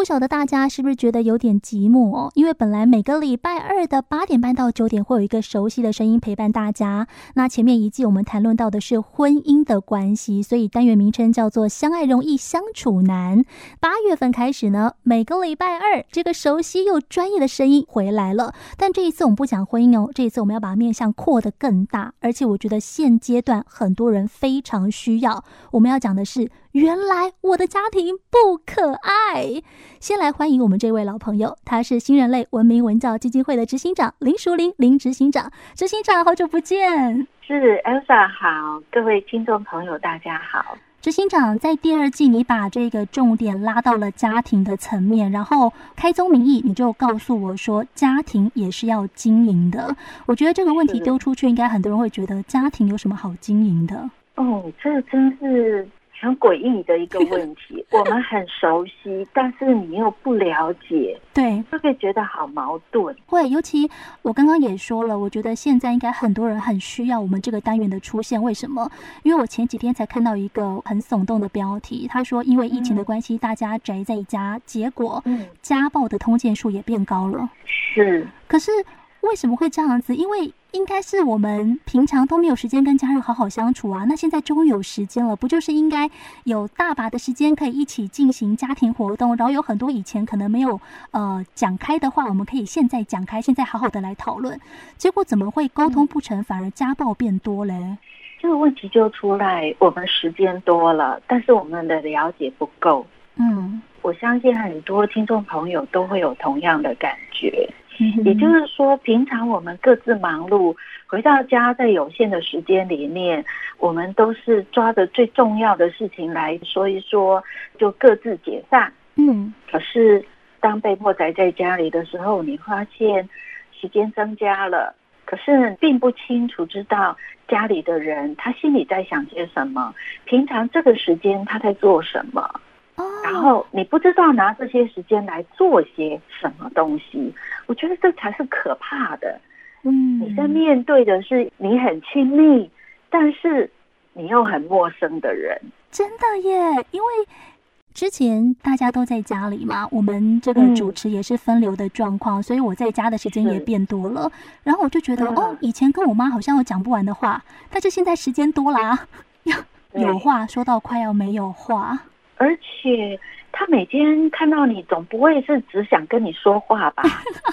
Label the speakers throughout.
Speaker 1: 不晓得大家是不是觉得有点寂寞哦？因为本来每个礼拜二的八点半到九点会有一个熟悉的声音陪伴大家。那前面一季我们谈论到的是婚姻的关系，所以单元名称叫做“相爱容易相处难”。八月份开始呢，每个礼拜二这个熟悉又专业的声音回来了。但这一次我们不讲婚姻哦，这一次我们要把面向扩得更大，而且我觉得现阶段很多人非常需要。我们要讲的是。原来我的家庭不可爱。先来欢迎我们这位老朋友，他是新人类文明文教基金会的执行长林淑玲林执行长。执行长，好久不见。
Speaker 2: 是 Elsa 好，各位听众朋友大家好。
Speaker 1: 执行长，在第二季你把这个重点拉到了家庭的层面，然后开宗明义你就告诉我说，家庭也是要经营的。我觉得这个问题丢出去，应该很多人会觉得家庭有什么好经营的？
Speaker 2: 哦，这真是。很诡异的一个问题，我们很熟悉，但是你又不了解，
Speaker 1: 对，
Speaker 2: 就会觉得好矛盾。
Speaker 1: 会，尤其我刚刚也说了，我觉得现在应该很多人很需要我们这个单元的出现。为什么？因为我前几天才看到一个很耸动的标题，他说因为疫情的关系，大家宅在家，结果家暴的通奸数也变高了。
Speaker 2: 是，
Speaker 1: 可是。为什么会这样子？因为应该是我们平常都没有时间跟家人好好相处啊。那现在终于有时间了，不就是应该有大把的时间可以一起进行家庭活动？然后有很多以前可能没有呃讲开的话，我们可以现在讲开，现在好好的来讨论。结果怎么会沟通不成，嗯、反而家暴变多嘞？
Speaker 2: 这个问题就出来，我们时间多了，但是我们的了解不够。嗯，我相信很多听众朋友都会有同样的感觉。也就是说，平常我们各自忙碌，回到家在有限的时间里面，我们都是抓着最重要的事情来说一说，就各自解散。嗯，可是当被迫宅在家里的时候，你发现时间增加了，可是并不清楚知道家里的人他心里在想些什么，平常这个时间他在做什么。然后你不知道拿这些时间来做些什么东西，我觉得这才是可怕的。嗯，你在面对的是你很亲密，但是你又很陌生的人。
Speaker 1: 真的耶，因为之前大家都在家里嘛，我们这个主持也是分流的状况，嗯，所以我在家的时间也变多了。然后我就觉得，哦，以前跟我妈好像有讲不完的话，但是现在时间多啦，有有话说到快要没有话。
Speaker 2: 而且他每天看到你，总不会是只想跟你说话吧？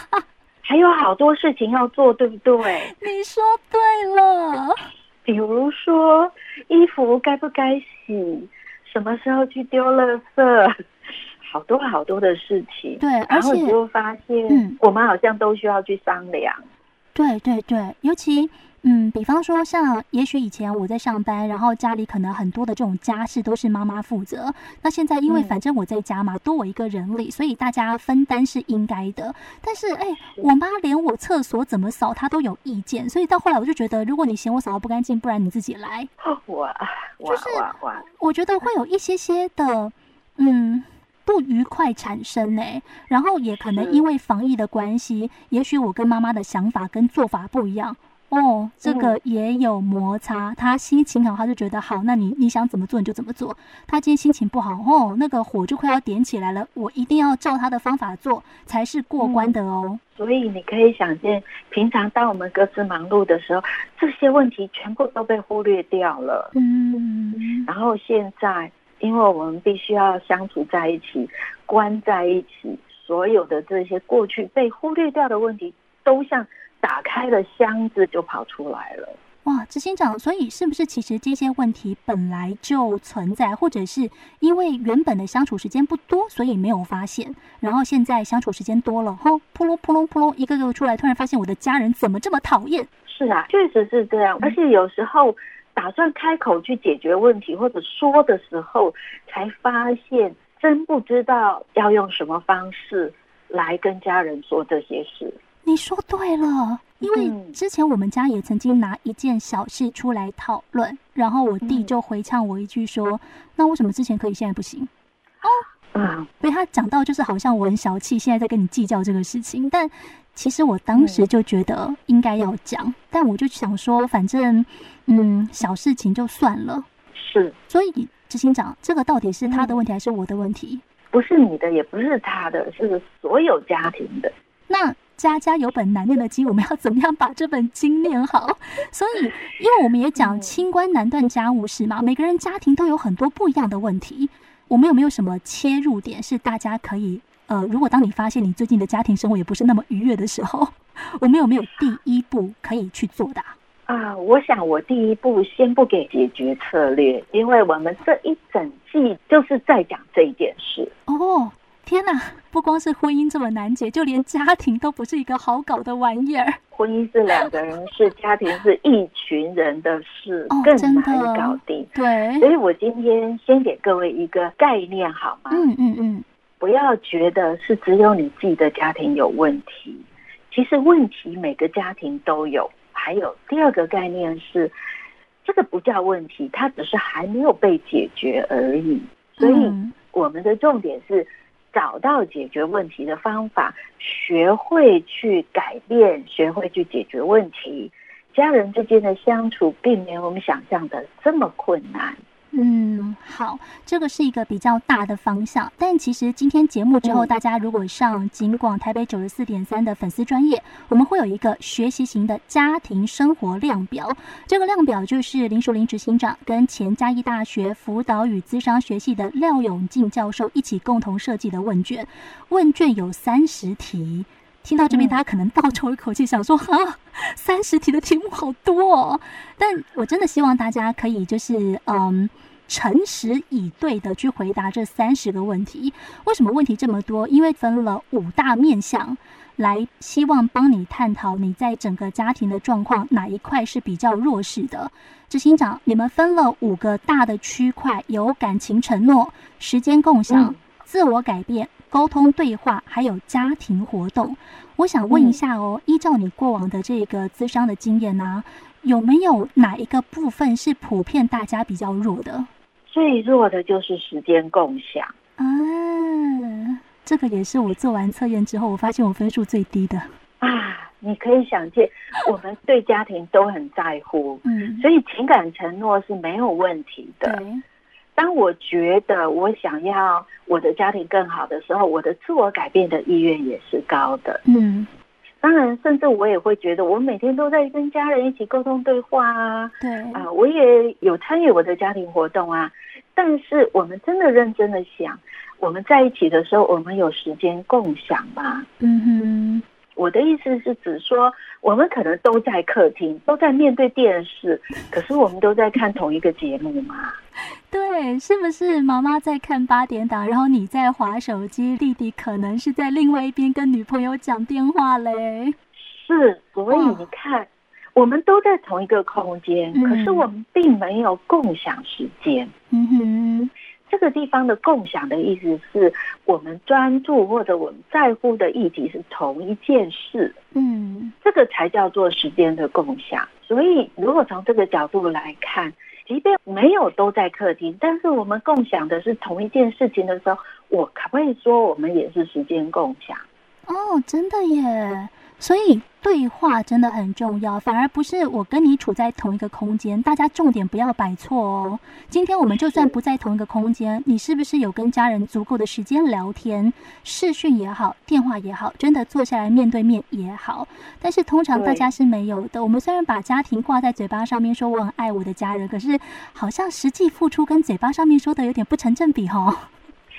Speaker 2: 还有好多事情要做，对不对？
Speaker 1: 你说对了。
Speaker 2: 比如说衣服该不该洗，什么时候去丢垃圾，好多好多的事情。
Speaker 1: 对，
Speaker 2: 然后你就发现，嗯，我们好像都需要去商量。
Speaker 1: 对对对，尤其。嗯，比方说，像也许以前我在上班，然后家里可能很多的这种家事都是妈妈负责。那现在因为反正我在家嘛，多我一个人力，所以大家分担是应该的。但是，哎，我妈连我厕所怎么扫她都有意见，所以到后来我就觉得，如果你嫌我扫的不干净，不然你自己来。
Speaker 2: 我，
Speaker 1: 就是我觉得会有一些些的嗯不愉快产生呢。然后也可能因为防疫的关系，也许我跟妈妈的想法跟做法不一样。哦，这个也有摩擦。他心情好，他就觉得好，那你你想怎么做你就怎么做。他今天心情不好，哦，那个火就快要点起来了。我一定要照他的方法做，才是过关的哦。
Speaker 2: 嗯，所以你可以想见，平常当我们各自忙碌的时候，这些问题全部都被忽略掉了。嗯，然后现在，因为我们必须要相处在一起，关在一起，所有的这些过去被忽略掉的问题，都像。打开了箱子就跑出来了。
Speaker 1: 哇，执行长，所以是不是其实这些问题本来就存在，或者是因为原本的相处时间不多，所以没有发现，然后现在相处时间多了，吼，扑隆扑隆扑隆，一个个出来，突然发现我的家人怎么这么讨厌？
Speaker 2: 是啊，确实是这样。而且有时候打算开口去解决问题或者说的时候，才发现真不知道要用什么方式来跟家人说这些事。
Speaker 1: 你说对了，因为之前我们家也曾经拿一件小事出来讨论，嗯、然后我弟就回呛我一句说：“嗯、那为什么之前可以，现在不行？”哦，嗯，所以他讲到就是好像我很小气，现在在跟你计较这个事情，但其实我当时就觉得应该要讲，嗯、但我就想说，反正嗯，小事情就算了。
Speaker 2: 是，
Speaker 1: 所以执行长，这个到底是他的问题还是我的问题？
Speaker 2: 不是你的，也不是他的，是所有家庭的。
Speaker 1: 那家家有本难念的经，我们要怎么样把这本经念好？所以，因为我们也讲清官难断家务事嘛，每个人家庭都有很多不一样的问题。我们有没有什么切入点是大家可以呃，如果当你发现你最近的家庭生活也不是那么愉悦的时候，我们有没有第一步可以去做的？
Speaker 2: 啊，我想我第一步先不给解决策略，因为我们这一整季就是在讲这一件事。
Speaker 1: 哦，天哪！不光是婚姻这么难解，就连家庭都不是一个好搞的玩意儿。
Speaker 2: 婚姻是两个人事，家庭是一群人的事，
Speaker 1: 哦、
Speaker 2: 更难搞定。
Speaker 1: 对，
Speaker 2: 所以我今天先给各位一个概念，好吗？
Speaker 1: 嗯嗯嗯，
Speaker 2: 不要觉得是只有你自己的家庭有问题，其实问题每个家庭都有。还有第二个概念是，这个不叫问题，它只是还没有被解决而已。所以我们的重点是找到解决问题的方法，学会去改变，学会去解决问题。家人之间的相处并没有我们想象的这么困难。
Speaker 1: 嗯，好，这个是一个比较大的方向。但其实今天节目之后，大家如果上警广台北九十四点三的粉丝专业，我们会有一个学习型的家庭生活量表。这个量表就是林淑玲执行长跟前嘉义大学辅导与咨商学系的廖永进教授一起共同设计的问卷。问卷有三十题，听到这边大家可能倒抽一口气，想说啊，三十题的题目好多哦。但我真的希望大家可以就是嗯。诚实以对的去回答这三十个问题。为什么问题这么多？因为分了五大面向，来希望帮你探讨你在整个家庭的状况哪一块是比较弱势的。执行长，你们分了五个大的区块，有感情承诺、时间共享、自我改变、沟通对话，还有家庭活动。我想问一下哦，依照你过往的这个咨商的经验呢、啊，有没有哪一个部分是普遍大家比较弱的？
Speaker 2: 最弱的就是时间共享
Speaker 1: 啊，这个也是我做完测验之后，我发现我分数最低的
Speaker 2: 啊。你可以想见，我们对家庭都很在乎，嗯，所以情感承诺是没有问题的。对，当我觉得我想要我的家庭更好的时候，我的自我改变的意愿也是高的，嗯。当然，甚至我也会觉得，我每天都在跟家人一起沟通对话啊，对啊、呃，我也有参与我的家庭活动啊。但是，我们真的认真的想，我们在一起的时候，我们有时间共享吗？嗯哼，我的意思是指说，我们可能都在客厅，都在面对电视，可是我们都在看同一个节目嘛？
Speaker 1: 对，是不是妈妈在看八点档，然后你在划手机，弟弟可能是在另外一边跟女朋友讲电话嘞？
Speaker 2: 是，所以你看，我们都在同一个空间，嗯，可是我们并没有共享时间。嗯哼，这个地方的共享的意思是我们专注或者我们在乎的议题是同一件事。嗯，这个才叫做时间的共享。所以，如果从这个角度来看。即便没有都在客厅，但是我们共享的是同一件事情的时候，我可不可以说我们也是时间共享？
Speaker 1: 哦，真的耶！所以对话真的很重要，反而不是我跟你处在同一个空间，大家重点不要摆错哦。今天我们就算不在同一个空间，你是不是有跟家人足够的时间聊天？视讯也好，电话也好，真的坐下来面对面也好。但是通常大家是没有的。我们虽然把家庭挂在嘴巴上面说我很爱我的家人，可是好像实际付出跟嘴巴上面说的有点不成正比哦。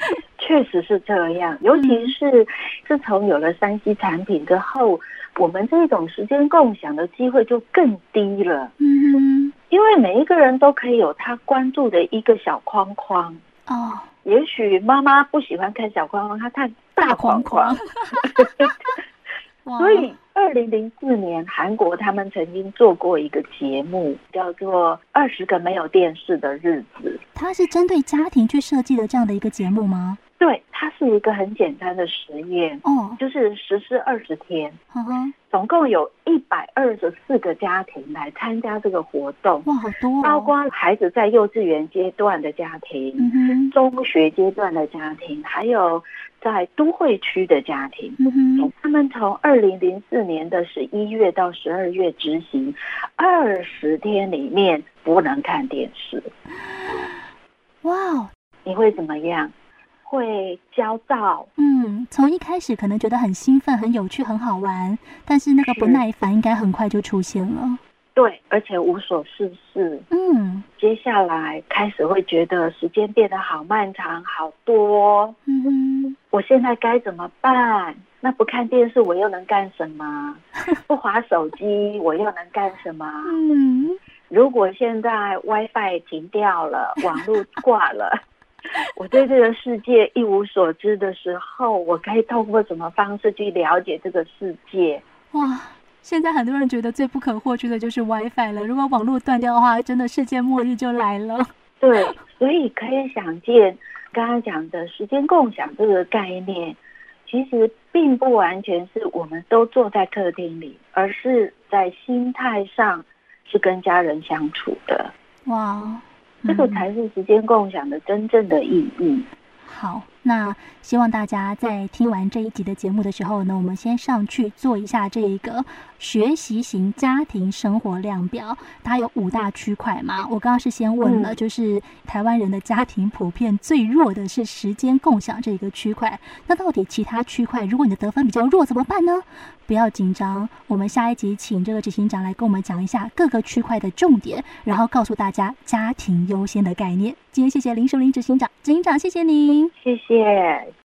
Speaker 2: 确实是这样，尤其是自从有了三 C 产品之后，我们这种时间共享的机会就更低了。嗯哼，因为每一个人都可以有他关注的一个小框框。哦，也许妈妈不喜欢看小框框，她看大框框。所以，二零零四年韩国他们曾经做过一个节目，叫做《二十个没有电视的日子》。
Speaker 1: 它是针对家庭去设计的这样的一个节目吗？
Speaker 2: 对，它是一个很简单的实验。哦，就是实施二十天。嗯哼，总共有一百二十四个家庭来参加这个活动。
Speaker 1: 哇，好多哦！
Speaker 2: 包括孩子在幼稚园阶段的家庭，嗯哼，中学阶段的家庭，还有。在都会区的家庭，嗯、他们从二零零四年的十一月到十二月执行二十天里面不能看电视。
Speaker 1: 哇，
Speaker 2: 你会怎么样？会焦躁。
Speaker 1: 嗯，从一开始可能觉得很兴奋、很有趣、很好玩，但是那个不耐烦应该很快就出现了。
Speaker 2: 对，而且无所事事。嗯，接下来开始会觉得时间变得好漫长，好多。嗯哼，我现在该怎么办？那不看电视我又能干什么？不滑手机我又能干什么？嗯，如果现在 WiFi 停掉了，网络挂了，我对这个世界一无所知的时候，我该透过什么方式去了解这个世界？哇！
Speaker 1: 现在很多人觉得最不可或缺的就是 WiFi 了。如果网络断掉的话，真的世界末日就来了。
Speaker 2: 对，所以可以想见，刚刚讲的时间共享这个概念，其实并不完全是我们都坐在客厅里，而是在心态上是跟家人相处的。哇，这个才是时间共享的真正的意义。
Speaker 1: 好。那希望大家在听完这一集的节目的时候呢，我们先上去做一下这一个学习型家庭生活量表。它有五大区块嘛？我刚刚是先问了，就是台湾人的家庭普遍最弱的是时间共享这一个区块。那到底其他区块，如果你的得分比较弱，怎么办呢？不要紧张，我们下一集请这个执行长来跟我们讲一下各个区块的重点，然后告诉大家家庭优先的概念。今天谢谢林淑玲执行长，执行长谢谢您，
Speaker 2: 谢谢。